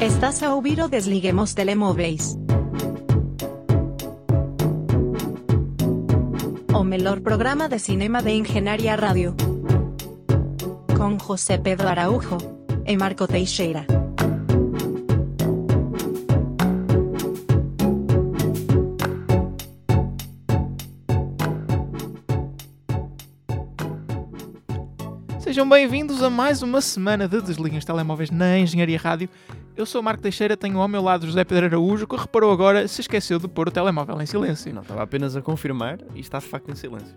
Estás a ouvir o Desliguemos Telemóveis. O melhor programa de cinema de Engenharia Rádio. Com José Pedro Araújo e Marco Teixeira. Sejam bem-vindos a mais uma semana de Desliguem os Telemóveis na Engenharia Rádio. Eu sou o Marco Teixeira, tenho ao meu lado José Pedro Araújo, que reparou agora se esqueceu de pôr o telemóvel em silêncio. Não, estava apenas a confirmar e está de facto em silêncio.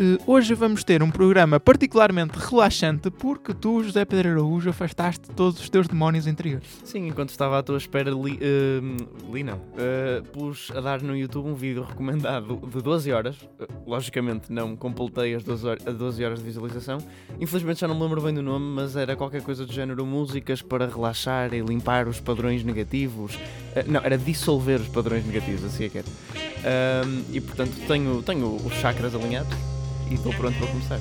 Uh, hoje vamos ter um programa particularmente relaxante porque tu, José Pedro Araújo, afastaste todos os teus demónios interiores. Sim, enquanto estava à tua espera, li, uh, li não, uh, pus a dar no YouTube um vídeo recomendado de 12 horas. Uh, logicamente não completei as 12, horas, as 12 horas de visualização. Infelizmente já não me lembro bem do nome, mas era qualquer coisa do género músicas para relaxar e limpar os padrões negativos. Não, era dissolver os padrões negativos, assim é que era. Um, e portanto tenho, tenho os chakras alinhados e estou pronto para começar.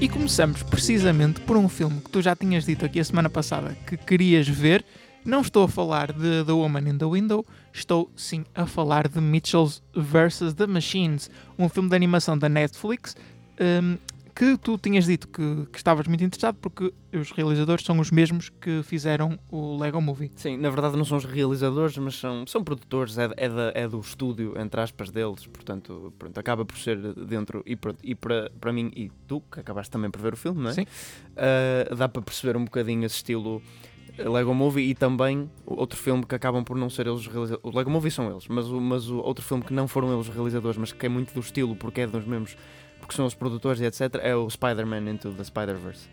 E começamos precisamente por um filme que tu já tinhas dito aqui a semana passada que querias ver. Não estou a falar de The Woman in the Window, estou sim a falar de Mitchells vs. The Machines, um filme de animação da Netflix um, que tu tinhas dito que, que, estavas muito interessado porque os realizadores são os mesmos que fizeram o Lego Movie. Sim, na verdade não são os realizadores, mas são, são produtores, é, é, da, é do estúdio, entre aspas, deles, portanto, pronto, acaba por ser dentro, e, pronto, e para, para mim e tu, que acabaste também por ver o filme, não é? Sim. Uh, dá para perceber um bocadinho esse estilo Lego Movie e também outro filme que acabam por não ser eles os realizadores. O Lego Movie são eles, mas o, mas o outro filme que não foram eles os realizadores, mas que é muito do estilo, porque é dos mesmos porque são os produtores e etc., é o Spider-Man Into the Spider-Verse.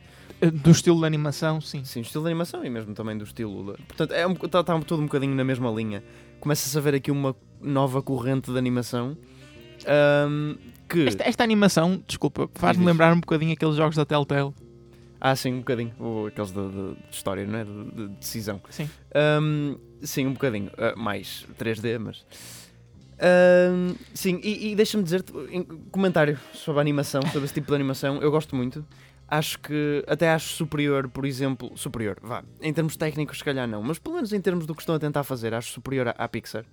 Do estilo de animação, sim. Sim, estilo de animação e mesmo também do estilo. De... Portanto, está é um, tá, tá tudo um bocadinho na mesma linha. Começa-se a ver aqui uma nova corrente de animação. Um, que... esta, esta, animação, desculpa, faz-me lembrar um bocadinho aqueles jogos da Telltale. Ah, sim, um bocadinho. Ou aqueles de, de, de, história, não é? De, de decisão. Sim. Um, sim, um bocadinho. Uh, mais 3D, mas. Uh, sim, e, e deixa-me dizer-te, comentário sobre a animação, sobre esse tipo de animação, eu gosto muito. Acho que até acho superior, por exemplo, superior, vá, em termos técnicos, se calhar não, mas pelo menos em termos do que estão a tentar fazer, acho superior à, à Pixar.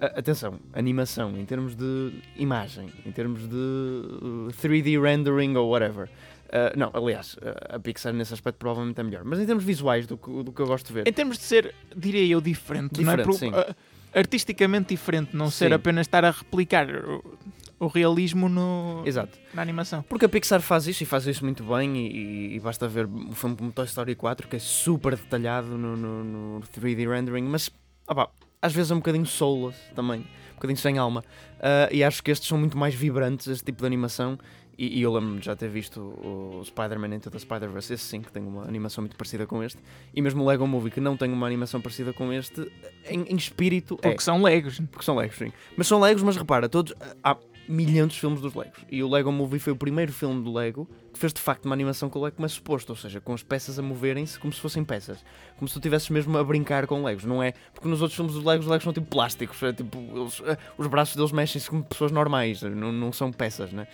Atenção, animação, em termos de imagem, em termos de uh, 3D rendering ou whatever. Uh, não, aliás, a Pixar nesse aspecto provavelmente é melhor. Mas em termos visuais, do que, do que eu gosto de ver. Em termos de ser, diria eu, diferente, diferente não é? sim. Uh, artisticamente diferente, não ser Sim. apenas estar a replicar o, o realismo no, Exato. na animação. Porque a Pixar faz isso e faz isso muito bem e, e basta ver um filme como Toy Story 4 que é super detalhado no, no, no 3D rendering, mas opa, às vezes é um bocadinho soulless também, um bocadinho sem alma. Uh, e acho que estes são muito mais vibrantes, este tipo de animação, e, e eu lembro-me de já ter visto o Spider-Man Into the Spider-Verse, esse sim, que tem uma animação muito parecida com este, e mesmo o Lego Movie, que não tem uma animação parecida com este, em, em espírito. Porque é. são Legos. Porque são Legos, sim. Mas são Legos, mas repara, todos. Há milhões de filmes dos Legos. E o Lego Movie foi o primeiro filme do Lego que fez de facto uma animação com o Lego como é suposto, ou seja, com as peças a moverem-se como se fossem peças. Como se tu estivesses mesmo a brincar com Legos, não é? Porque nos outros filmes dos Legos, os Legos são tipo plásticos, é, tipo, eles, os braços deles mexem-se como pessoas normais, não, não são peças, né?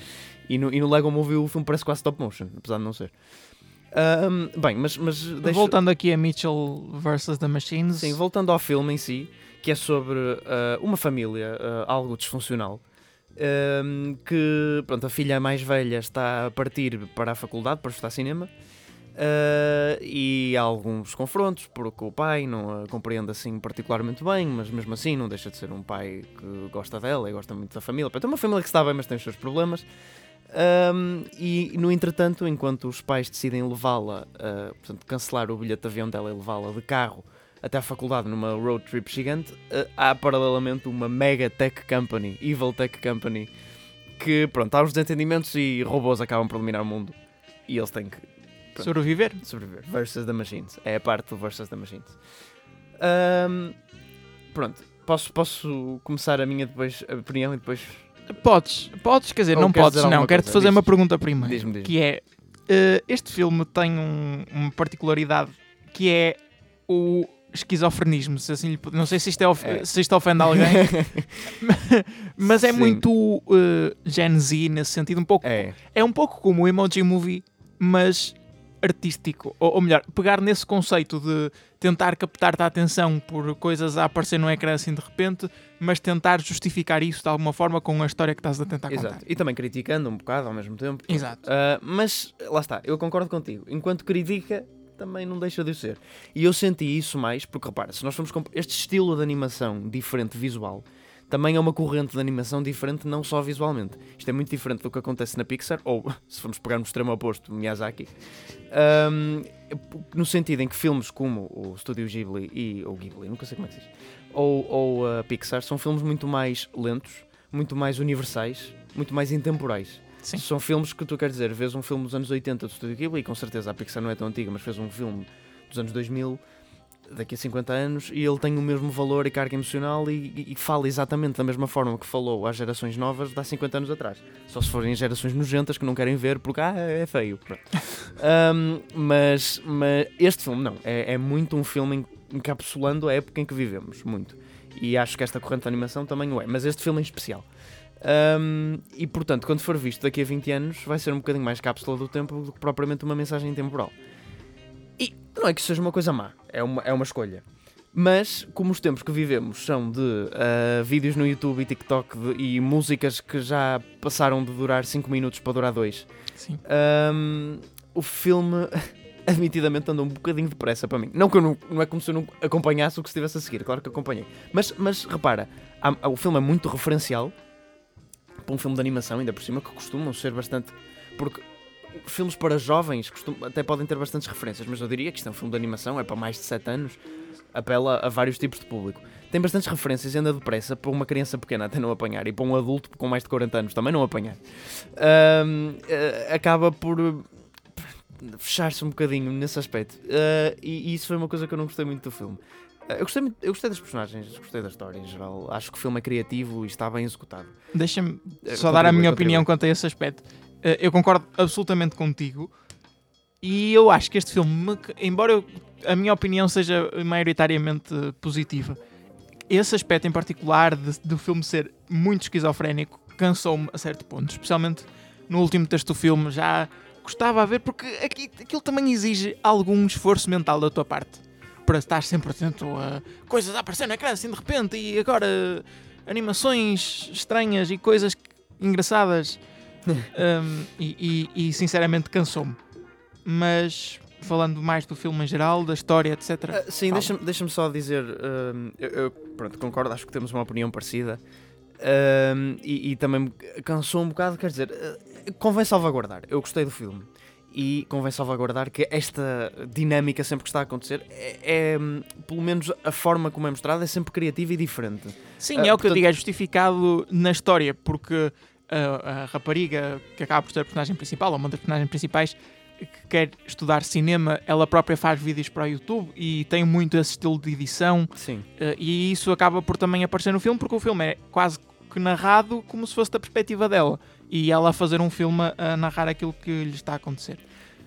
E no, e no Lego Movie o filme parece quase stop motion, apesar de não ser. Um, bem, mas, mas voltando aqui a Mitchell vs. The Machines. Sim, voltando ao filme em si, que é sobre uh, uma família uh, algo disfuncional. Um, que pronto, a filha mais velha está a partir para a faculdade para estudar cinema uh, e há alguns confrontos porque o pai não a compreende assim particularmente bem, mas mesmo assim não deixa de ser um pai que gosta dela e gosta muito da família. Portanto, é uma família que está bem, mas tem os seus problemas. Um, e no entretanto, enquanto os pais decidem levá-la, uh, portanto, cancelar o bilhete de avião dela e levá-la de carro até à faculdade numa road trip gigante, uh, há paralelamente uma mega tech company, evil tech company, que pronto, há uns desentendimentos e robôs acabam por dominar o mundo e eles têm que pronto, sobreviver. sobreviver. Versus the Machines. É a parte do Versus the Machines. Um, pronto, posso, posso começar a minha depois, a opinião e depois Podes, podes, quer dizer, Ou não podes, não. Quero-te fazer uma pergunta primeiro. Diz-me, diz-me. Que é, eh, este filme tem um- uma particularidade que é o esquizofrenismo, se assim lhe não sei se isto, é of- É. se isto ofende alguém, mas é Sim. muito uh, Gen Z nesse sentido, um pouco, É, é um pouco como o Emoji Movie, mas artístico, ou, ou melhor, pegar nesse conceito de tentar captar-te a atenção por coisas a aparecer no ecrã assim de repente, mas tentar justificar isso de alguma forma com a história que estás a tentar contar. exato. E também criticando um bocado ao mesmo tempo. Exato. Ah, mas lá está, eu concordo contigo. Enquanto crítica, também não deixa de ser. E eu senti isso mais, porque repara, se nós formos este estilo de animação diferente visual, também é uma corrente de animação diferente, não só visualmente. Isto é muito diferente do que acontece na Pixar, ou se formos pegar no extremo oposto, Miyazaki, Ahm, no sentido em que filmes como o Studio Ghibli e ou Ghibli, nunca sei como é que se diz, ou, ou a Pixar são filmes muito mais lentos, muito mais universais, muito mais intemporais. Sim. São filmes que tu queres dizer, vês um filme dos anos 80 do Studio Ghibli, com certeza a Pixar não é tão antiga, mas fez um filme dos anos 2000, daqui a 50 anos, e ele tem o mesmo valor e carga emocional e, e- fala exatamente da mesma forma que falou às gerações novas de há 50 anos atrás. Só se forem gerações nojentas que não querem ver porque ah, é feio. Pronto. Ahm, mas, mas este filme não, é, é muito um filme en- encapsulando a época em que vivemos, muito. E acho que esta corrente de animação também o é, mas este filme em especial. Ahm, e portanto, quando for visto daqui a 20 anos, vai ser um bocadinho mais cápsula do tempo do que propriamente uma mensagem temporal. Não é que isso seja uma coisa má, é uma, é uma escolha. Mas, como os tempos que vivemos são de ah, vídeos no YouTube e TikTok de- e músicas que já passaram de durar 5 minutos para durar 2, Sim. o filme admitidamente andou um bocadinho depressa para mim. Não que eu não, não é como se eu não acompanhasse o que estivesse a seguir, claro que acompanhei. Mas, mas repara, há- o filme é muito referencial para um filme de animação, ainda por cima, que costumam ser bastante. Porque filmes para jovens costum- até podem ter bastantes referências, mas eu diria que isto é um filme de animação, é para mais de 7 anos, apela a vários tipos de público. Tem bastantes referências e anda depressa para uma criança pequena até não apanhar e para um adulto com mais de 40 anos também não apanhar. Eh, acaba por eh, fechar-se um bocadinho nesse aspecto. Ah, e, e isso foi uma coisa que eu não gostei muito do filme. Eu, gostei, muito- eu gostei das personagens, gostei da história em geral. Acho que o filme é criativo e está bem executado. Deixa-me só dar a minha opinião quanto a esse aspecto. Eh, Eu concordo absolutamente contigo e eu acho que este filme, me- embora eu- a minha opinião seja maioritariamente positiva, esse aspecto em particular de- do filme ser muito esquizofrénico cansou-me a certo ponto, especialmente no último texto do filme. Já gostava a ver, porque aqui, aquilo também exige algum esforço mental da tua parte para estar sempre atento a coisas a aparecer na ecrã assim de repente e agora animações estranhas e coisas engraçadas Um, e, e- e, sinceramente cansou-me. Mas falando mais do filme em geral, da história, etc. Ah, sim, deixa-me deixa só dizer. ahm, eu, eu, pronto, concordo, acho que temos uma opinião parecida. Ahm, e, e também cansou um bocado, quer dizer, ah, convém salvaguardar. Eu gostei do filme. E convém salvaguardar que esta dinâmica sempre que está a acontecer é, é, hum, pelo menos a forma como é mostrada, é sempre criativa e diferente. Sim, Ah, é o que eu portanto- digo, é justificado na história, porque a, a rapariga que acaba por ser a personagem principal, ou uma das personagens principais, que quer estudar cinema, ela própria faz vídeos para o YouTube e tem muito esse estilo de edição, Sim. eh, e isso acaba por também aparecer no filme, porque o filme é quase que narrado como se fosse da perspectiva dela, e ela a fazer um filme a narrar aquilo que lhe está a acontecer.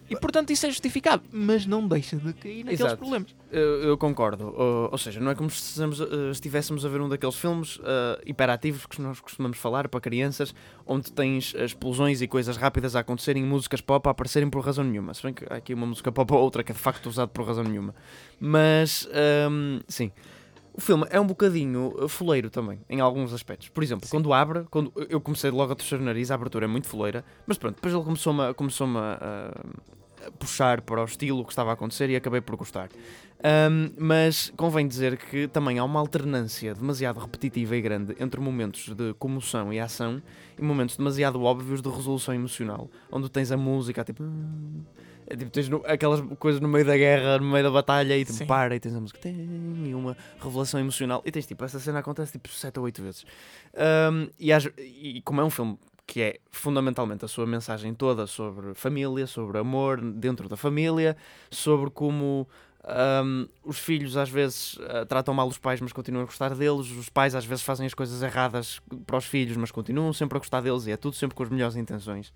E portanto isso é justificado, mas não deixa de cair naqueles Exato. problemas. Eu, eu concordo. Ou, ou seja, não é como se estamos, eh, estivéssemos a ver um daqueles filmes eh, hiperativos que nós costumamos falar para crianças, onde tens explosões e coisas rápidas a acontecerem, músicas pop a aparecerem por razão nenhuma. Se bem que há aqui uma música pop ou outra que é de facto usada por razão nenhuma. Mas, ehm, sim. O filme é um bocadinho eh, foleiro também, em alguns aspectos. Por exemplo, quando abre, quando eu comecei logo a torcer o nariz, a abertura é muito foleira, mas pronto, depois ele começou-me começou a puxar para o estilo que estava a acontecer e acabei por gostar. Um, mas convém dizer que também há uma alternância demasiado repetitiva e grande entre momentos de comoção e ação e momentos demasiado óbvios de resolução emocional, onde tens a música tipo. É tipo, tens no- aquelas coisas no meio da guerra, no meio da batalha e tipo, Sim. para e tens a música "Tem", e uma revelação emocional e tens tipo, essa cena acontece tipo 7 ou 8 vezes. Um, e, e como é um filme que é fundamentalmente a sua mensagem toda sobre família, sobre amor dentro da família, sobre como um, os filhos às vezes uh, tratam mal os pais, mas continuam a gostar deles, os pais às vezes fazem as coisas erradas para os filhos, mas continuam sempre a gostar deles e é tudo sempre com as melhores intenções.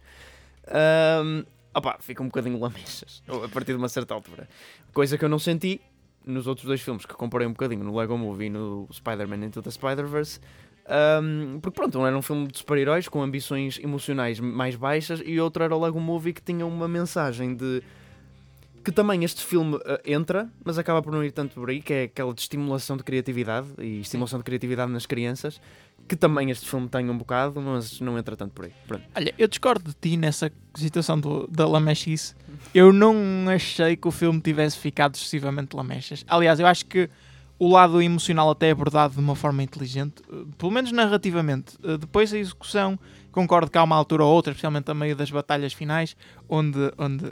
Um, opá, fica um bocadinho lamechas a partir de uma certa altura. Coisa que eu não senti nos outros dois filmes que comparei um bocadinho, no Lego Movie e no Spider-Man Into the Spider-Verse, um, porque pronto, um era um filme de super-heróis com ambições emocionais mais baixas e outro era o Lego Movie que tinha uma mensagem de que também este filme uh, entra, mas acaba por não ir tanto por aí, que é aquela de estimulação de criatividade e estimulação de criatividade nas crianças, que também este filme tem um bocado, mas não entra tanto por aí. Pronto. Olha, eu discordo de ti nessa situação do, da lamechice. Eu não achei que o filme tivesse ficado excessivamente lamechas. Aliás, eu acho que o lado emocional até é abordado de uma forma inteligente, uh, pelo menos narrativamente. Uh, depois a execução, concordo que há uma altura ou outra, especialmente a meio das batalhas finais, onde, onde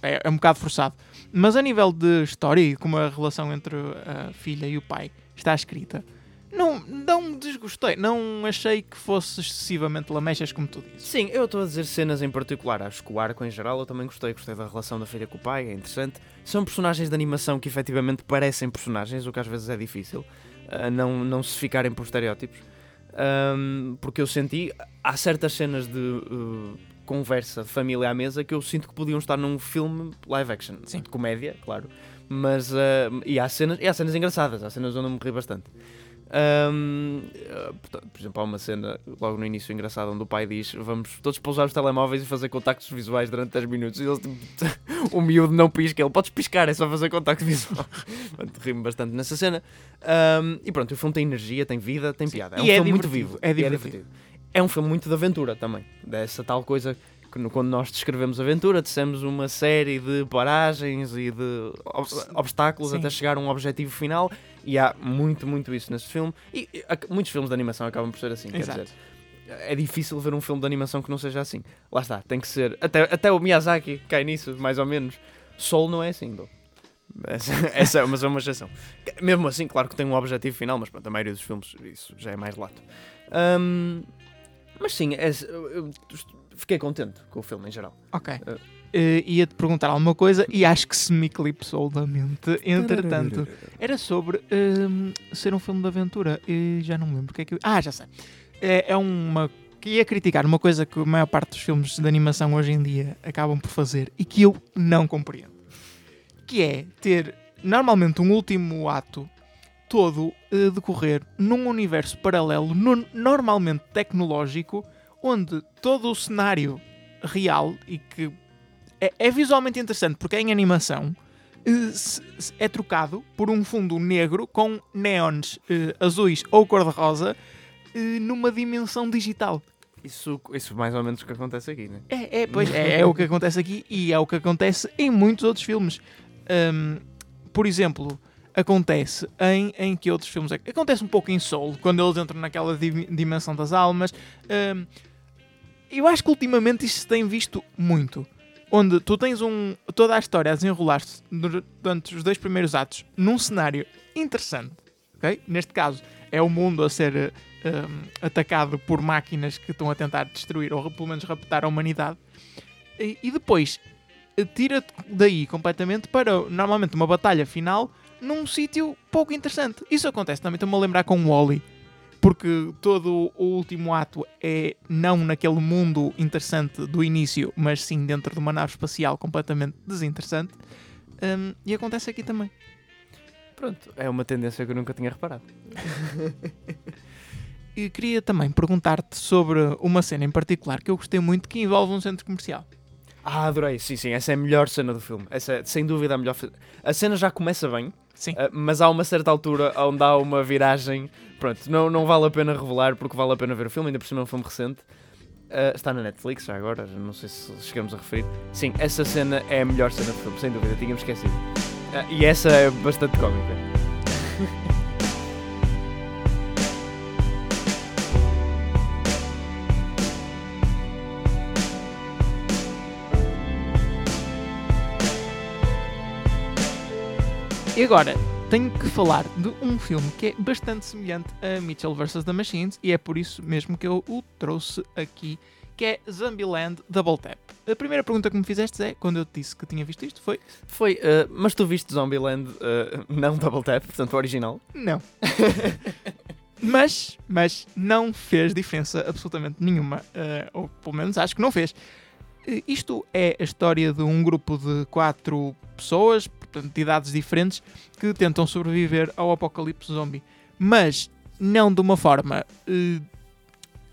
é, é um bocado forçado. Mas a nível de história e como a relação entre a filha e o pai está escrita, não, não desgostei, não achei que fosse excessivamente lamechas como tu dizes. Sim, eu estou a dizer cenas em particular, acho que o arco em geral eu também gostei, gostei da relação da filha com o pai, é interessante. São personagens de animação que efetivamente parecem personagens, o que às vezes é difícil, uh, não, não se ficarem por estereótipos. Um, porque eu senti, há certas cenas de uh, conversa de família à mesa que eu sinto que podiam estar num filme live action, Sim. de comédia, claro. Mas uh, e há cenas, e há cenas engraçadas, há cenas onde eu me ri bastante. Um, por exemplo, há uma cena logo no início engraçada onde o pai diz: Vamos todos pousar os telemóveis e fazer contactos visuais durante 10 minutos. E eles, tipo, o miúdo não pisca, ele podes piscar, é só fazer contacto visual. Rimo bastante nessa cena. Um, e pronto, o filme tem energia, tem vida, tem piada. É um é filme muito divertido, vivo. é E divertido. é um filme muito de aventura também. Dessa tal coisa que quando nós descrevemos aventura, dissemos uma série de paragens e de ob- obstáculos Sim. até chegar a um objetivo final. E há muito, muito isso neste filme. E, e muitos filmes de animação acabam por ser assim. Quer Exato. dizer, é difícil ver um filme de animação que não seja assim. Lá está, tem que ser. Até, até o Miyazaki cai nisso, mais ou menos. Soul não é assim, Dom. Essa, essa é, mas é uma exceção. Mesmo assim, claro que tem um objetivo final, mas pronto, a maioria dos filmes isso já é mais lato. Ahm, mas sim, é- eu- eu fiquei contente com o filme em geral. Ok. Uh. Uh, Ia-te perguntar alguma coisa e acho que se me eclipsou da mente. Entretanto, era sobre um, ser um filme de aventura. E já não me lembro o que é que eu... Ah, já sei. É, é uma... Que ia criticar uma coisa que a maior parte dos filmes de animação hoje em dia acabam por fazer e que eu não compreendo. Que é ter normalmente um último ato todo a decorrer num universo paralelo, no- normalmente tecnológico, onde todo o cenário real e que é, é visualmente interessante porque é em animação eh, é trocado por um fundo negro com neons eh, azuis ou cor-de-rosa eh, numa dimensão digital. Isso, isso mais ou menos o que acontece aqui, né? É, é, pois, é, é o que acontece aqui e é o que acontece em muitos outros filmes. Ahm, por exemplo, acontece em, em que outros filmes? Acontece um pouco em Soul, quando eles entram naquela dim- dimensão das almas. Ahm, eu acho que ultimamente isto se tem visto muito. Onde tu tens um, toda a história a desenrolar-se durante os dois primeiros atos num cenário interessante. ok? Neste caso, é o mundo a ser um, atacado por máquinas que estão a tentar destruir ou pelo menos raptar a humanidade. E, e depois tira-te daí completamente para normalmente uma batalha final num sítio pouco interessante. Isso acontece também, estou-me a lembrar com o Wally. Porque todo o último ato é não naquele mundo interessante do início, mas sim dentro de uma nave espacial completamente desinteressante. Um, e acontece aqui também. Pronto, é uma tendência que eu nunca tinha reparado. E queria também perguntar-te sobre uma cena em particular que eu gostei muito que envolve um centro comercial. Ah, adorei. Sim, sim, essa é a melhor cena do filme. Essa é, sem dúvida, a melhor. A cena já começa bem, Sim. ah, mas há uma certa altura onde há uma viragem. Pronto, não, não vale a pena revelar porque vale a pena ver o filme, ainda por cima é um filme recente. Ah, está na Netflix já agora, não sei se chegamos a referir. Sim, essa cena é a melhor cena do filme, sem dúvida, tínhamos esquecido. Ah, e essa é bastante cómica. E agora, tenho que falar de um filme que é bastante semelhante a Mitchell vs. The Machines e é por isso mesmo que eu o trouxe aqui, que é Zombieland Double Tap. A primeira pergunta que me fizeste é, quando eu te disse que tinha visto isto, foi Foi, ah, mas tu viste Zombieland, ah, não Double Tap, portanto o original? não. mas, mas não fez diferença absolutamente nenhuma, eh, ou pelo menos acho que não fez. Isto é a história de um grupo de quatro pessoas portanto, de idades diferentes, que tentam sobreviver ao apocalipse zombie. Mas não de uma forma eh,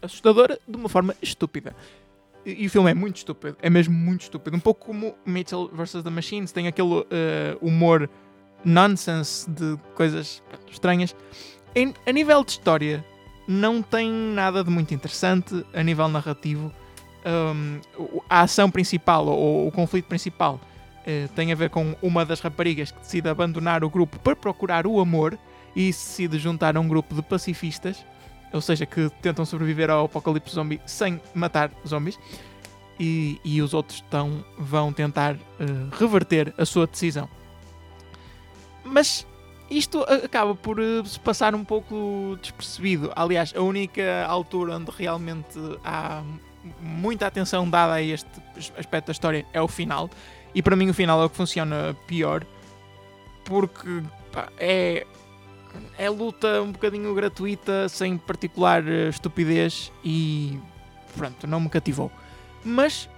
assustadora, de uma forma estúpida. E, e o filme é muito estúpido, é mesmo muito estúpido. Um pouco como Mitchell vs. The Machines, tem aquele eh, humor nonsense de coisas estranhas. Em- a nível de história, não tem nada de muito interessante. A nível narrativo, o- a ação principal, ou o conflito principal, eh, tem a ver com uma das raparigas que decide abandonar o grupo para procurar o amor e se decide juntar a um grupo de pacifistas, ou seja, que tentam sobreviver ao apocalipse zombie sem matar zombies. E, e os outros tão, vão tentar eh, reverter a sua decisão. Mas isto acaba por eh, se passar um pouco despercebido. Aliás, a única altura onde realmente há muita atenção dada a este aspecto da história é o final. E para mim o final é o que funciona pior. Porque pá, é, é luta um bocadinho gratuita, sem particular eh, estupidez e pronto, não me cativou. Mas,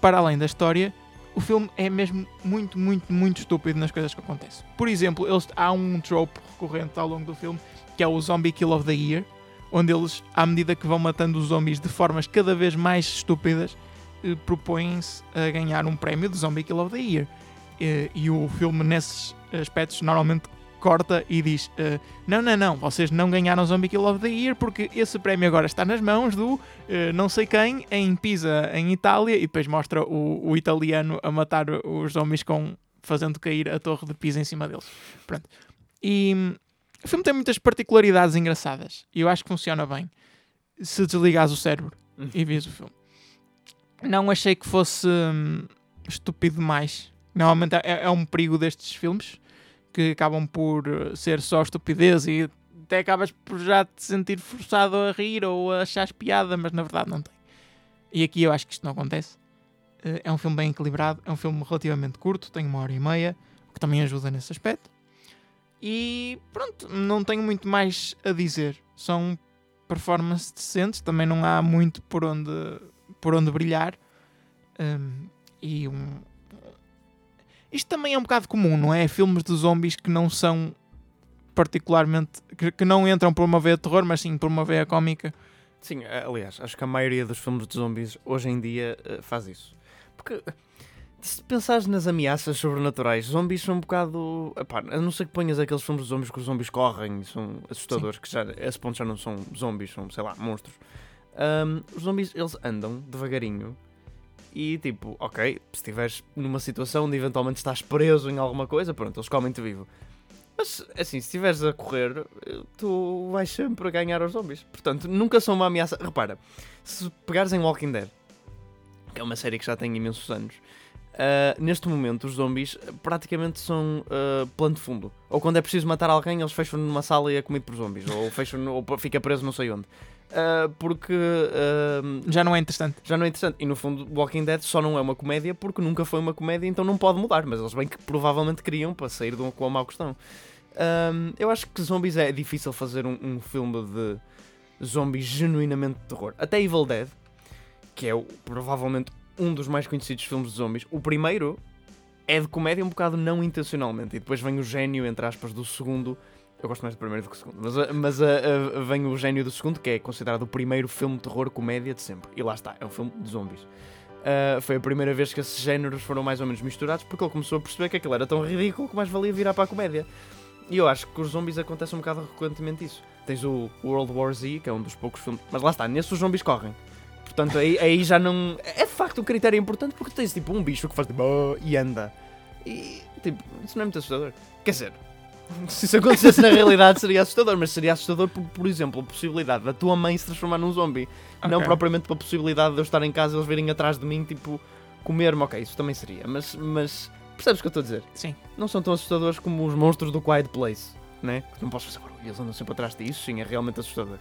para além da história, o filme é mesmo muito, muito, muito estúpido nas coisas que acontecem. Por exemplo, eles, há um trope recorrente ao longo do filme que é o Zombie Kill of the Year, onde eles, à medida que vão matando os zombies de formas cada vez mais estúpidas, eh, propõem-se a ganhar um prémio de Zombie Kill of the Year. Eh, e o filme, nesses aspectos, normalmente corta e diz: eh, Não, não, não, vocês não ganharam Zombie Kill of the Year porque esse prémio agora está nas mãos do eh, não sei quem em Pisa, em Itália, e depois mostra o, o italiano a matar os zombies com fazendo cair a torre de Pisa em cima deles. Pronto. E o filme tem muitas particularidades engraçadas e eu acho que funciona bem se desligares o cérebro e vês o filme. Não achei que fosse hum, estúpido demais. Normalmente é, é um perigo destes filmes que acabam por eh, ser só estupidez e até acabas por já te sentir forçado a rir ou a achar piada, mas na verdade não tem. E aqui eu acho que isto não acontece. Eh, É um filme bem equilibrado, é um filme relativamente curto, tem uma hora e meia, o que também ajuda nesse aspecto. E pronto, não tenho muito mais a dizer. São performances decentes, também não há muito por onde, por onde brilhar. Um, e um. Isto também é um bocado comum, não é? Filmes de zombies que não são particularmente. que, que não entram por uma veia de terror, mas sim por uma veia cómica. Sim, eh, aliás, acho que a maioria dos filmes de zombies hoje em dia eh, faz isso. Porque se pensares nas ameaças sobrenaturais, zombies são um bocado. Epá, a não ser que ponhas aqueles filmes de zombies que os zombies correm e são assustadores, que já, a esse ponto já não são zombies, são, sei lá, monstros. Ahm, os zombies, eles andam devagarinho e tipo, ok, se estiveres numa situação onde eventualmente estás preso em alguma coisa, pronto, eles comem-te vivo. Mas, assim, se estiveres a correr, eh, tu vais sempre ganhar aos zombies. Portanto, nunca são uma ameaça. Repara, se pegares em Walking Dead, que é uma série que já tem imensos anos, ah, neste momento os zombies praticamente são ah, plano de fundo. Ou quando é preciso matar alguém, eles fecham numa sala e é comido por zombies. Ou, fecham, ou fica preso não sei onde. Ah, porque ah, Já não é interessante. já não é interessante. E no fundo, Walking Dead só não é uma comédia porque nunca foi uma comédia, então não pode mudar. Mas eles bem que provavelmente queriam para sair de um, com a mau questão. Ahm, eu acho que zombies é difícil fazer um, um filme de zombies genuinamente de terror. Até Evil Dead, que é o- provavelmente um dos mais conhecidos filmes de zombies, o primeiro é de comédia um bocado não intencionalmente. E depois vem o gênio, entre aspas, do segundo. Eu gosto mais do primeiro do que do segundo. Mas, ah, mas ah, ah, vem o gênio do segundo, que é considerado o primeiro filme de terror comédia de sempre. E lá está, é um filme de zombies. Ah, foi a primeira vez que esses géneros foram mais ou menos misturados porque ele começou a perceber que aquilo era tão ridículo que mais valia virar para a comédia. E eu acho que os zombies acontece um bocado recorrentemente isso. Tens o World War Z, que é um dos poucos filmes. Mas lá está, nesses os zombies correm. Portanto, aí, aí já não. É de facto um critério importante porque tens tipo um bicho que faz tipo. "Ah", e anda. E tipo, isso não é muito assustador. Quer dizer, se isso acontecesse na realidade seria assustador, mas seria assustador por, por exemplo, a possibilidade da tua mãe se transformar num zombie. Não Ok. propriamente pela possibilidade de eu estar em casa e eles virem atrás de mim, tipo, comer-me. Ok, isso também seria. Mas, mas percebes o que eu estou a dizer? Sim. Não são tão assustadores como os monstros do Quiet Place, né? Não posso fazer barulho, eles andam sempre atrás de isso. Sim, é realmente assustador.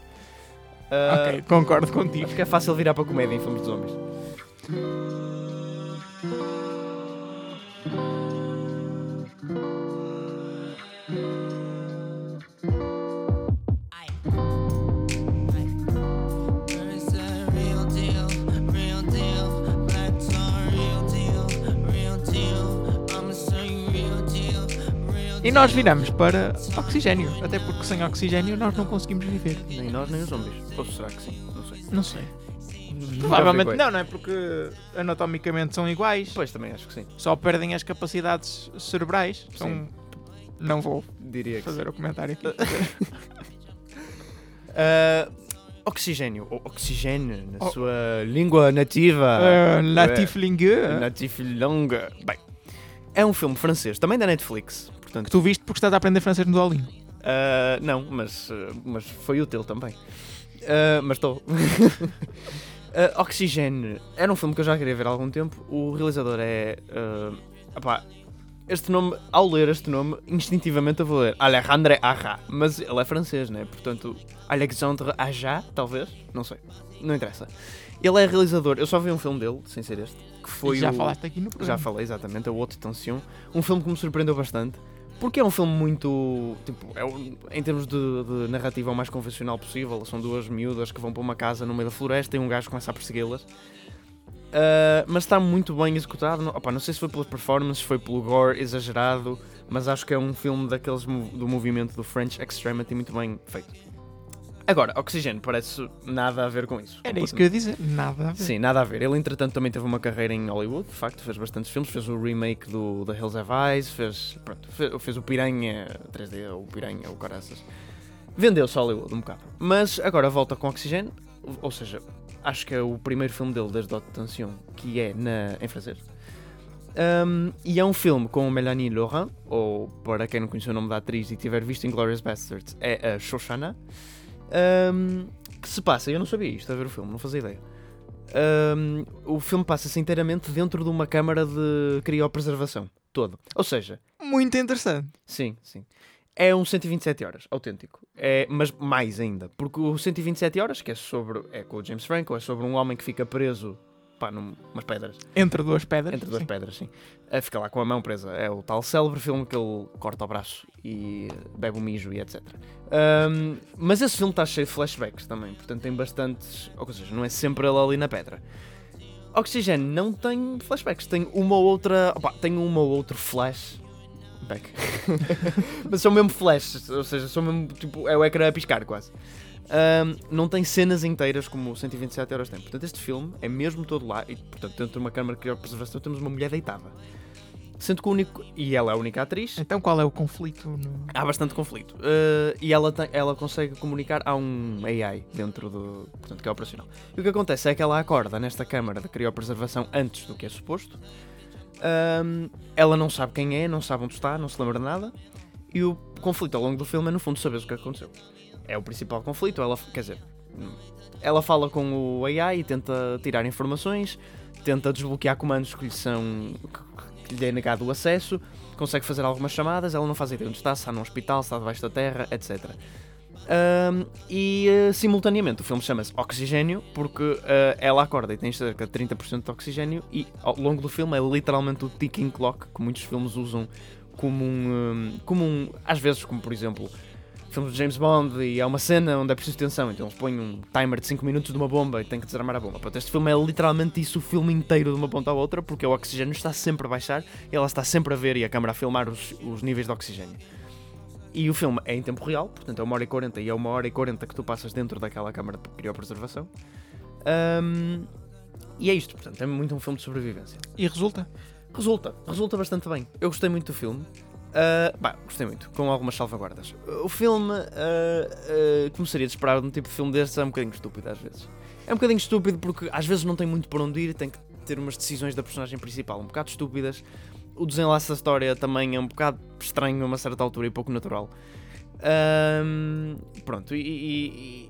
Ah, Ok, concordo contigo. Acho que é fácil virar para comédia em filmes de zombies. E nós viramos para oxigênio. Até porque sem oxigênio nós não conseguimos viver. Nem nós, nem os zombies. Ou será que sim? Não sei. Não sei. Provavelmente não, não é? Porque anatomicamente são iguais. Pois, também acho que sim. Só perdem as capacidades cerebrais. São... Sim. Não vou Diria fazer o comentário aqui. Ah, oxigênio, ou oxigênio, na Oh. sua língua nativa. Uh, Latiflingue. Natiflonga. Bem, é um filme francês, também da Netflix. Portanto, Que tu viste porque estás a aprender francês no Duolingo. ah, não, mas, ah, mas foi útil também. Ah, mas estou. Ah, Oxigênio era um filme que eu já queria ver há algum tempo. O realizador é. ah, epá, este nome, ao ler este nome, instintivamente eu vou ler Alejandro Aja, mas ele é francês, né? Portanto, Alexandre Aja, talvez, não sei, não interessa. Ele é realizador, eu só vi um filme dele, sem ser este, que foi já o... falaste aqui no Já programa. falei, exatamente, a Haute Tension. Um filme que me surpreendeu bastante. Porque é um filme muito. Tipo, é um- em termos de, de narrativa, o mais convencional possível. São duas miúdas que vão para uma casa no meio da floresta e um gajo começa a persegui-las. Ah, mas está muito bem executado. Não, opá, não sei se foi pelas performances, foi pelo gore exagerado. Mas acho que é um filme daqueles do movimento do French Extremity muito bem feito. Agora, Oxigênio parece nada a ver com isso. Era isso que eu ia dizer. Nada a ver. Sim, nada a ver. Ele, entretanto, também teve uma carreira em Hollywood, de facto, fez bastantes filmes. Fez o remake do The Hills Have Eyes, fez, pronto, fez, fez o Piranha 3D, o Piranha, o Caraças. Vendeu-se a Hollywood um bocado. Mas agora volta com Oxigênio, ou seja, acho que é o primeiro filme dele desde Haute Tension, que é na, em francês. Um, e é um filme com Melanie Laurent, ou para quem não conheceu o nome da atriz e tiver visto Inglourious Bastards, é a Shoshana, um, que se passa, eu não sabia isto a ver o filme, não fazia ideia. Um, o filme passa-se inteiramente dentro de uma câmara de criopreservação, todo. Ou seja, Muito interessante. Sim, sim. É um 127 horas, autêntico. É, mas mais ainda, porque o 127 horas, que é sobre. é com o James Franco, é sobre um homem que fica preso pá, numas pedras, Entre duas pedras. entre duas sim. pedras, sim. Fica lá com a mão presa. É o tal célebre filme que ele corta o braço e bebe o mijo e etc. Ahm, mas esse filme está cheio de flashbacks também, portanto tem bastantes. Ou seja, não é sempre ele ali na pedra. Oxigênio não tem flashbacks, tem uma ou outra. opá, tem uma ou outro flash. Back. Mas são mesmo flashes, ou seja, são mesmo tipo. É o ecrã a piscar quase. Ahm, não tem cenas inteiras como o 127 horas tem. Portanto, este filme é mesmo todo lá. E, portanto, dentro de uma câmara de criopreservação temos uma mulher deitada. Sendo que o único. E ela é a única atriz. Então qual é o conflito? No... Há bastante conflito. Uh, e ela, tem- ela consegue comunicar. Há um AI dentro do. Portanto, que é operacional. E o que acontece é que ela acorda nesta câmara de criopreservação antes do que é suposto. Um, ela não sabe quem é, não sabe onde está, não se lembra de nada. E o conflito ao longo do filme é, no fundo, saber o que aconteceu. É o principal conflito. Ela, quer dizer, ela fala com o AI e tenta tirar informações, tenta desbloquear comandos que lhe são. que- lhe é negado o acesso consegue fazer algumas chamadas, ela não faz ideia onde está, se está num hospital, se está debaixo da terra, etc. Ahm, e eh, simultaneamente o filme chama-se Oxigênio porque eh, ela acorda e tem cerca de 30% de oxigênio e ao longo do filme é literalmente o ticking clock que muitos filmes usam como um, hum, como um às vezes como por exemplo filmes de James Bond e há uma cena onde é preciso tensão, então eles põem um timer de 5 minutos de uma bomba e tem que desarmar a bomba. Portanto, este filme é literalmente isso, o filme inteiro de uma ponta à outra, porque o oxigênio está sempre a baixar e ela está sempre a ver e a câmera a filmar os, os níveis de oxigênio. E o filme é em tempo real, portanto é uma hora e 40 e é uma hora e 40 que tu passas dentro daquela câmara de criopreservação. Um, e é isto, portanto, é muito um filme de sobrevivência. E resulta? Resulta, resulta bastante bem. Eu gostei muito do filme. Ah, bah, gostei muito, com algumas salvaguardas. O filme, ah, ah, como seria de esperar de um tipo de filme destes, é um bocadinho estúpido às vezes. É um bocadinho estúpido porque às vezes não tem muito por onde ir tem que ter umas decisões da personagem principal um bocado estúpidas. O desenlace da história também é um bocado estranho a uma certa altura e pouco natural. Ahm, pronto, e- e-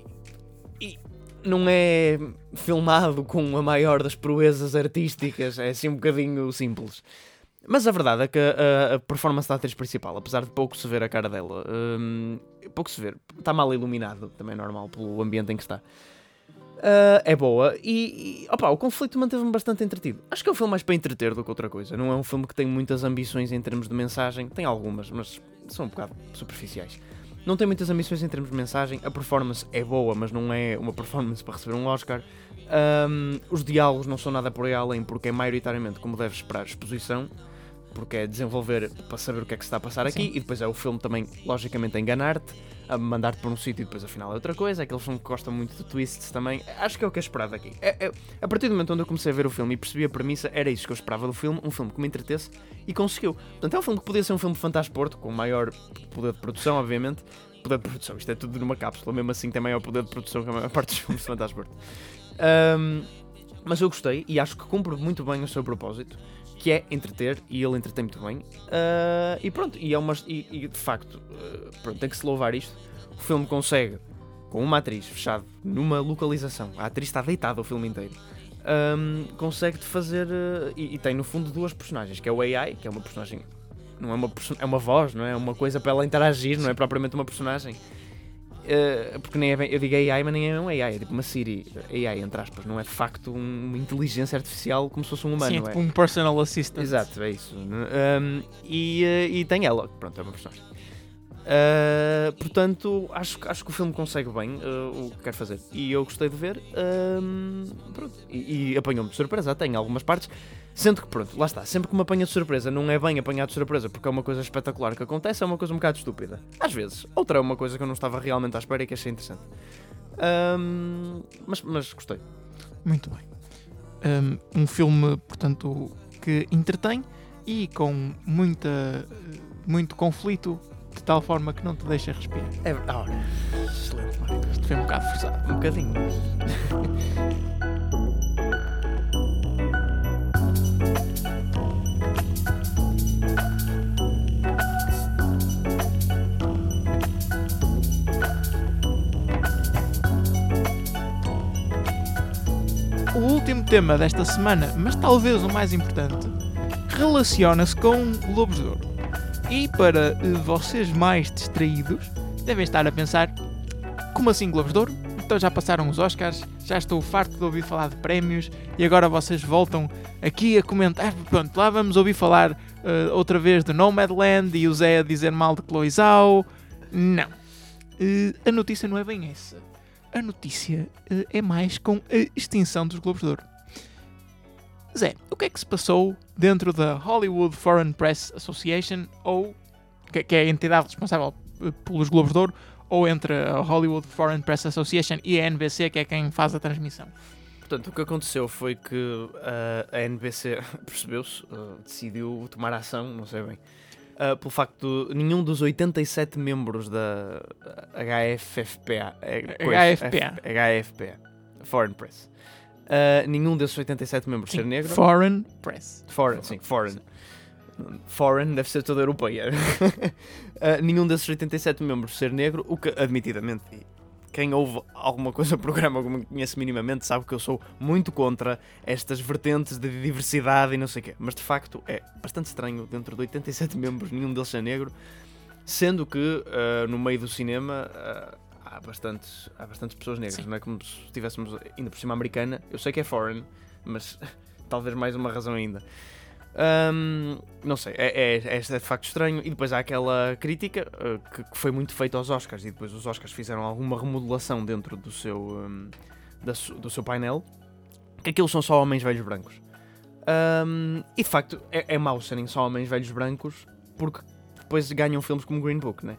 e não é filmado com a maior das proezas artísticas, é assim um bocadinho simples. Mas a verdade é que a, a performance da atriz principal, apesar de pouco se ver a cara dela, hum, pouco se ver, está mal iluminado, também é normal pelo ambiente em que está. Ah, é boa e, e opa, o conflito manteve-me bastante entretido. Acho que é um filme mais para entreter do que outra coisa. Não é um filme que tem muitas ambições em termos de mensagem, tem algumas, mas são um bocado superficiais. Não tem muitas ambições em termos de mensagem. A performance é boa, mas não é uma performance para receber um Oscar. Ahm, os diálogos não são nada por aí além, porque é maioritariamente, como deves esperar, exposição. Porque é desenvolver para saber o que é que se está a passar aqui, Sim. e depois é o filme também, logicamente, a enganar-te, a mandar-te para um sítio e depois afinal é outra coisa. Aquele filme que gosta muito de twists também. Acho que é o que é esperado aqui. É- é- a partir do momento onde eu comecei a ver o filme e percebi a premissa, era isso que eu esperava do filme, um filme que me entretesse e conseguiu. Portanto, é um filme que podia ser um filme de fantasporto, com maior poder de produção, obviamente. Poder de produção, isto é tudo numa cápsula, mesmo assim tem maior poder de produção que a maior parte dos filmes de fantasporto. Ahm, mas eu gostei e acho que cumpre muito bem o seu propósito, que é entreter, e ele entretém muito bem. Ah, e pronto, e, é uma, e, e de facto, ah, pronto, tem que se louvar isto. O filme consegue, com uma atriz fechado numa localização, a atriz está deitada o filme inteiro. ahm, consegue-te fazer ah, e, e tem no fundo duas personagens, que é o AI, que é uma personagem não é uma, é uma voz, não é? É uma coisa para ela interagir, não é propriamente uma personagem. Uh, porque nem é bem, eu digo AI, mas nem é um AI, é tipo uma Siri, AI, entre aspas, não é de facto um- uma inteligência artificial como se fosse um humano. Sim, é é? tipo um personal assistant. Exato, é isso. Um, e, eh, e tem ela, pronto, é uma personagem. Uh, portanto, acho, acho que o filme consegue bem uh, o que quer fazer. E eu gostei de ver. e, e apanhou-me de surpresa. Tem algumas partes. Sendo que, pronto, lá está. Sempre que me apanha de surpresa, não é bem apanhado de surpresa porque é uma coisa espetacular que acontece, é uma coisa um bocado estúpida. Às vezes. Outra é uma coisa que eu não estava realmente à espera e que achei interessante. Mas, mas gostei. Muito bem. Um, um filme, portanto, que entretém e com muita, muito conflito, de tal forma que não te deixa respirar. É, ora, excelente, Mário. Isto foi um bocado forçado. Um bocadinho. O último tema desta semana, mas talvez o mais importante, relaciona-se com Globos de Ouro. E para eh, vocês mais distraídos, devem estar a pensar: como assim Globos de Ouro? Então já passaram os Oscars, já estou farto de ouvir falar de prémios e agora vocês voltam aqui a comentar. Pronto, lá vamos ouvir falar eh, outra vez de Nomadland e o Zé a dizer mal de Chloe Zhao. Não. Eh, a notícia não é bem essa a notícia eh, é mais com a extinção dos Globos de Ouro. Zé, o que é que se passou dentro da Hollywood Foreign Press Association, ou que, é a entidade responsável eh, pelos Globos de Ouro, ou entre a Hollywood Foreign Press Association e a NBC, que é quem faz a transmissão? Portanto, o que aconteceu foi que ah, a NBC percebeu-se, ah, decidiu tomar ação, não sei bem, ah, pelo facto de nenhum dos 87 membros da HFFPA, é, HFPA. F- HFPA, Foreign Press, ah, nenhum desses 87 membros ser negro. Foreign Press. Foreign, sim, foreign. Foreign deve ser toda europeia. Uh, nenhum desses 87 membros ser negro, o que, admitidamente, quem ouve alguma coisa programa que me conhece minimamente sabe que eu sou muito contra estas vertentes de diversidade e não sei o quê. Mas de facto é bastante estranho, dentro de 87 membros, nenhum deles ser negro, sendo que uh, no meio do cinema uh, há, bastantes, há bastantes pessoas negras, Sim. não é como se estivéssemos ainda por cima americana. Eu sei que é foreign, mas talvez mais uma razão ainda. Ahm, não sei, é, é, é, é de facto estranho. E depois há aquela crítica uh, que, que foi muito feita aos Oscars, e depois os Oscars fizeram alguma remodelação dentro do seu, um, da do seu painel, que aquilo são só homens velhos brancos. Ahm, e de facto é, é mau serem só homens velhos brancos, porque depois ganham filmes como Green Book, né?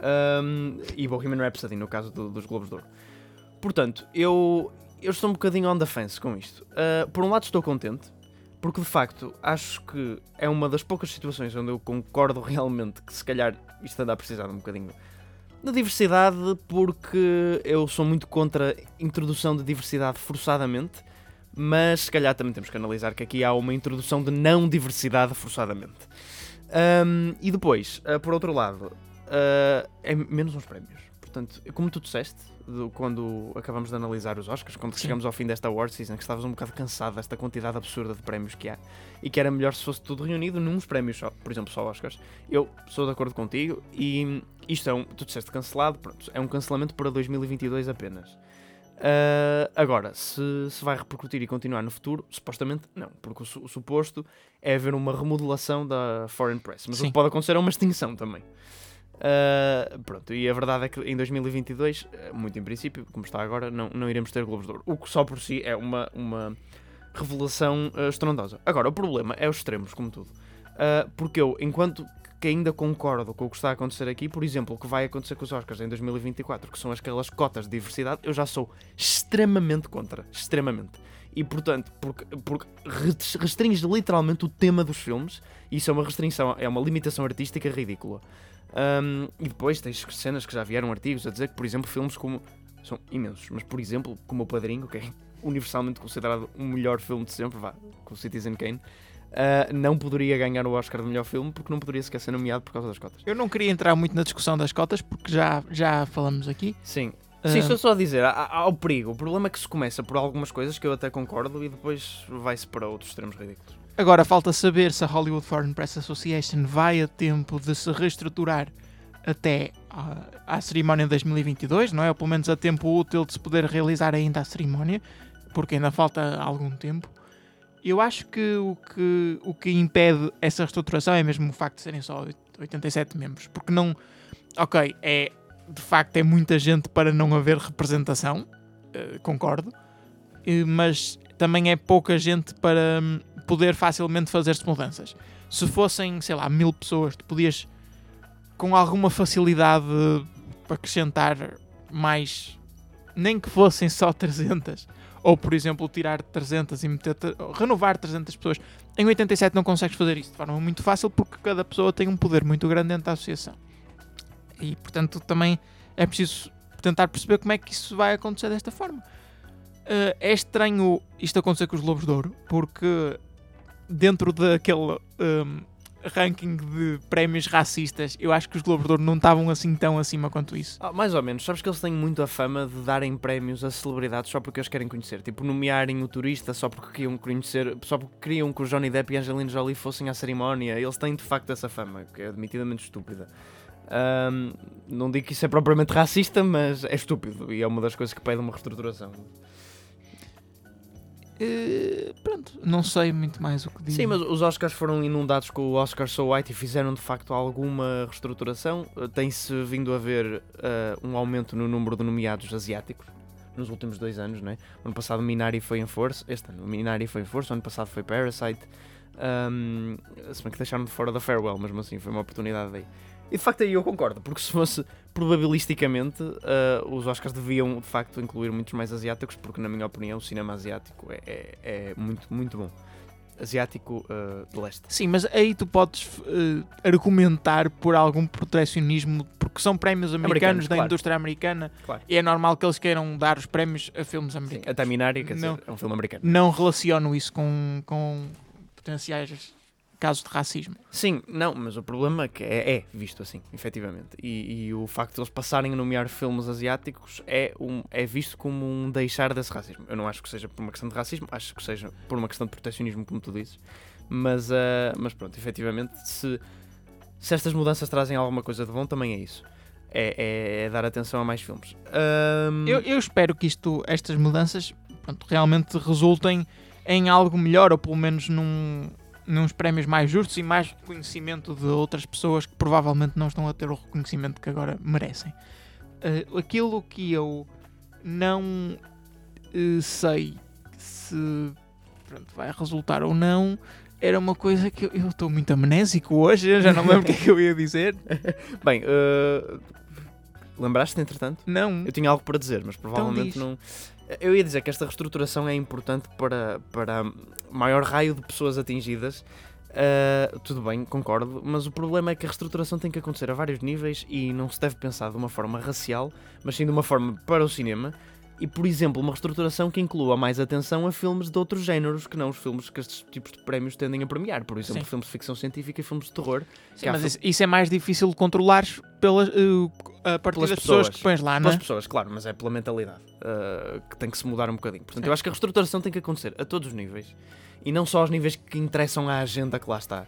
Ahm, e Bohemian Rhapsody, no caso do- dos Globos de Ouro. Portanto, eu, eu estou um bocadinho on the fence com isto. Ah, por um lado estou contente, porque de facto acho que é uma das poucas situações onde eu concordo realmente que se calhar isto anda a precisar um bocadinho de diversidade, porque eu sou muito contra a introdução de diversidade forçadamente, mas se calhar também temos que analisar que aqui há uma introdução de não diversidade forçadamente. Ahm, e depois, ah, por outro lado, ah, é menos uns prémios. Portanto, como tu disseste, do- quando acabamos de analisar os Oscars, quando Sim. chegamos ao fim desta award season, que estavas um bocado cansado desta quantidade absurda de prémios que há e que era melhor se fosse tudo reunido num prémios só, por exemplo, só Oscars. Eu sou de acordo contigo e isto é um, tu disseste cancelado, pronto, é um cancelamento para 2022 apenas. Ah, agora, se, se vai repercutir e continuar no futuro, supostamente não, porque o, o suposto é haver uma remodelação da Foreign Press, mas o Sim. que pode acontecer é uma extinção também. Ah, pronto, e a verdade é que em 2022, eh, muito em princípio, como está agora, não, não iremos ter Globos de Ouro. O que só por si é uma, uma revelação eh, estrondosa. Agora, o problema é os extremos, como tudo. Uh, porque eu, enquanto que ainda concordo com o que está a acontecer aqui, por exemplo, o que vai acontecer com os Oscars em 2024, que são aquelas cotas de diversidade, eu já sou extremamente contra. Extremamente. E portanto, porque, porque res- restringe literalmente o tema dos filmes, e isso é uma restrição, é uma limitação artística ridícula. Um, e depois tens cenas que já vieram artigos a dizer que, por exemplo, filmes como. são imensos, mas por exemplo, como O Padrinho, que é universalmente considerado o melhor filme de sempre, vá, com Citizen Kane, uh, não poderia ganhar o Oscar de melhor filme porque não poderia sequer ser nomeado por causa das cotas. Eu não queria entrar muito na discussão das cotas, porque já, já falamos aqui. Sim. Ah. Sim, estou só a dizer, há, há o perigo. O problema é que se começa por algumas coisas que eu até concordo e depois vai-se para outros extremos ridículos. Agora falta saber se a Hollywood Foreign Press Association vai a tempo de se reestruturar até à, cerimónia de 2022, não é? Ou pelo menos a tempo útil de se poder realizar ainda a cerimónia, porque ainda falta algum tempo. Eu acho que o que, o que impede essa reestruturação é mesmo o facto de serem só 87 membros, porque não. Ok, é de facto é muita gente para não haver representação, eh, concordo, eh, mas também é pouca gente para hum, poder facilmente fazer-se mudanças. Se fossem, sei lá, mil pessoas, tu podias com alguma facilidade acrescentar mais, nem que fossem só 300, ou por exemplo tirar 300 e meter, renovar 300 pessoas. Em 87 não consegues fazer isso de forma muito fácil porque cada pessoa tem um poder muito grande dentro da associação. E portanto também é preciso tentar perceber como é que isso vai acontecer desta forma. Uh, é estranho isto acontecer com os Globos de Ouro, porque dentro daquele um, ranking de prémios racistas, eu acho que os Globos de Ouro não estavam assim tão acima quanto isso. Ah, mais ou menos. Sabes que eles têm muito a fama de darem prémios a celebridades só porque eles querem conhecer. Tipo, nomearem o turista só porque queriam conhecer, só porque queriam que o Johnny Depp e Angelina Jolie fossem à cerimónia. Eles têm de facto essa fama, que é admitidamente estúpida. Ahm, não digo que isso é propriamente racista, mas é estúpido e é uma das coisas que pede uma reestruturação. Uh, pronto, não sei muito mais o que dizer. Sim, mas os Oscars foram inundados com o Oscar So White e fizeram de facto alguma reestruturação. Uh, Tem-se vindo a ver uh, um aumento no número de nomeados asiáticos nos últimos dois anos, não é? Ano passado Minari foi em força, este ano Minari foi em força, ano passado foi Parasite. Um, se bem que deixaram de fora da Farewell, mesmo assim, foi uma oportunidade aí. E de facto aí eu concordo, porque se fosse probabilisticamente, uh, os Oscars deviam de facto incluir muitos mais asiáticos, porque na minha opinião o cinema asiático é, é, é muito, muito bom. Asiático uh, de leste. Sim, mas aí tu podes uh, argumentar por algum protecionismo, porque são prémios americanos, Americanos, da claro. indústria americana Claro. e é normal que eles queiram dar os prémios a filmes Sim, americanos. até Minari, quer Não. dizer, é um filme americano. Não relaciono isso com, com potenciais casos de racismo. Sim, não, mas o problema é que é, é visto assim, efetivamente. E, e o facto de eles passarem a nomear filmes asiáticos é, um, é visto como um deixar desse racismo. Eu não acho que seja por uma questão de racismo, acho que seja por uma questão de protecionismo, como tu dizes. Mas, ah, mas pronto, efetivamente, se, se estas mudanças trazem alguma coisa de bom, também é isso. É, é- é dar atenção a mais filmes. Ahm, Eu, eu espero que isto, estas mudanças pronto, realmente resultem em algo melhor, ou pelo menos num, nos prémios mais justos e mais reconhecimento de outras pessoas que provavelmente não estão a ter o reconhecimento que agora merecem. Eh, aquilo que eu não eh, sei se pronto, vai resultar ou não era uma coisa que eu- estou muito amnésico hoje, já não lembro o que é que eu ia dizer. Bem, ah, lembraste entretanto? Não. Eu tinha algo para dizer, mas provavelmente diz. não. Eu ia dizer que esta reestruturação é importante para, para maior raio de pessoas atingidas. Uh, tudo bem, concordo, mas o problema é que a reestruturação tem que acontecer a vários níveis e não se deve pensar de uma forma racial, mas sim de uma forma para o cinema. E, por exemplo, uma reestruturação que inclua mais atenção a filmes de outros géneros que não os filmes que estes tipos de prémios tendem a premiar. Por exemplo, Sim. filmes de ficção científica e filmes de terror. Sim, mas isso, isso é mais difícil de controlar pelas, eh, a partir Pelas das pessoas. pessoas. que pões lá, não Pelas é? pessoas, claro, mas é pela mentalidade uh, que tem que se mudar um bocadinho. Portanto, eu acho que a reestruturação tem que acontecer a todos os níveis e não só aos níveis que interessam à agenda que lá está.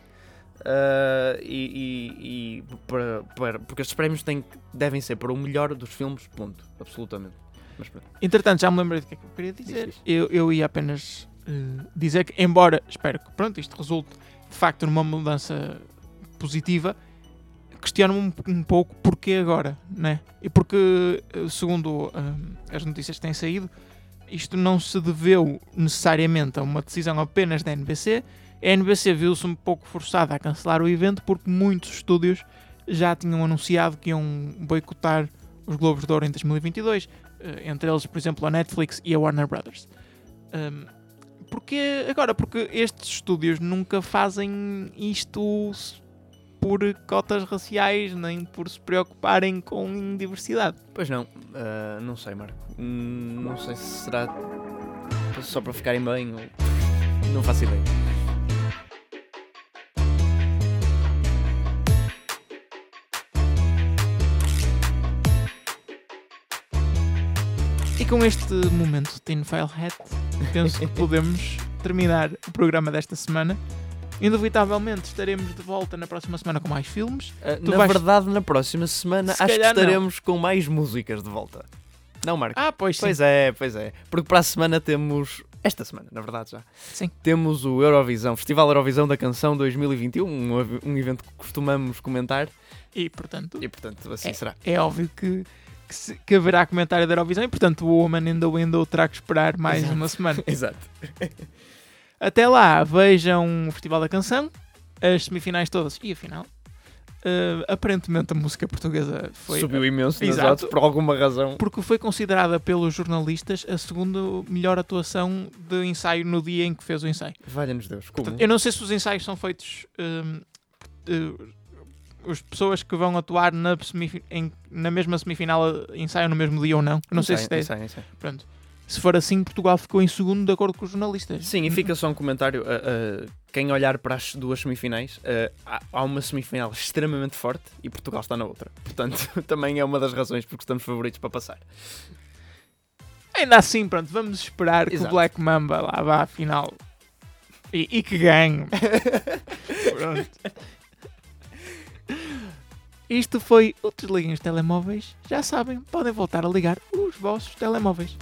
Uh, e e- e para, para- porque estes prémios têm, devem ser para o melhor dos filmes, ponto. Absolutamente. Mas pronto. Entretanto, já me lembrei do que é que eu queria dizer. Diz, diz. Eu, eu ia apenas eh, dizer que, embora espero que pronto, isto resulte de facto numa mudança positiva, questiono-me um, um pouco porquê agora, né? E porque, eh, segundo eh, as notícias que têm saído, isto não se deveu necessariamente a uma decisão apenas da NBC A NBC viu-se um pouco forçada a cancelar o evento porque muitos estúdios já tinham anunciado que iam boicotar os Globos de Ouro em 2022, eh, entre eles, por exemplo, a Netflix e a Warner Brothers. Um, porque, agora, porque estes estúdios nunca fazem isto por cotas raciais, nem por se preocuparem com diversidade. Pois não, ah, não sei, Marco. Hum, Não sei se será só para ficarem bem ou. Não faço ideia. Com este momento de Tinfoil Hat, penso que podemos terminar o programa desta semana. Indubitavelmente estaremos de volta na próxima semana com mais filmes. Tu na vais- verdade, na próxima semana Se acho que calhar não. estaremos com mais músicas de volta. Não, Marco? Ah, pois sim. Pois é, pois é. Porque para a semana temos. Esta semana, na verdade já. Sim. Temos o Eurovisão, Festival Eurovisão da Canção 2021, um, um evento que costumamos comentar E, portanto, e, portanto, assim será. é óbvio que, que, se- que haverá comentário da Eurovisão e, portanto, o Woman in the Window terá que esperar mais Exato. uma semana. Exato. Até lá, vejam o Festival da Canção, as semifinais todas e a final. Uh, aparentemente a música portuguesa foi Subiu imenso Exato. por alguma razão. porque foi considerada pelos jornalistas a segunda melhor atuação de ensaio no dia em que fez o ensaio. Valha-nos Deus. Como? Portanto, eu não sei se os ensaios são feitos. hum, uh, as pessoas que vão atuar na, em- na mesma semifinal uh, ensaiam no mesmo dia ou não. Não, sei se sei, sei, não sei. Pronto. Se for assim, Portugal ficou em segundo de acordo com os jornalistas. Sim, e fica só um comentário. ah, ah, quem olhar para as duas semifinais, ah, há- uma semifinal extremamente forte e Portugal está na outra. Portanto, também é uma das razões porque estamos favoritos para passar. Ainda assim, pronto, vamos esperar que o Exato. Black Mamba lá vá à final e, e que ganhe. pronto. Isto foi o Desliguem os Telemóveis. Já sabem, podem voltar a ligar os vossos telemóveis.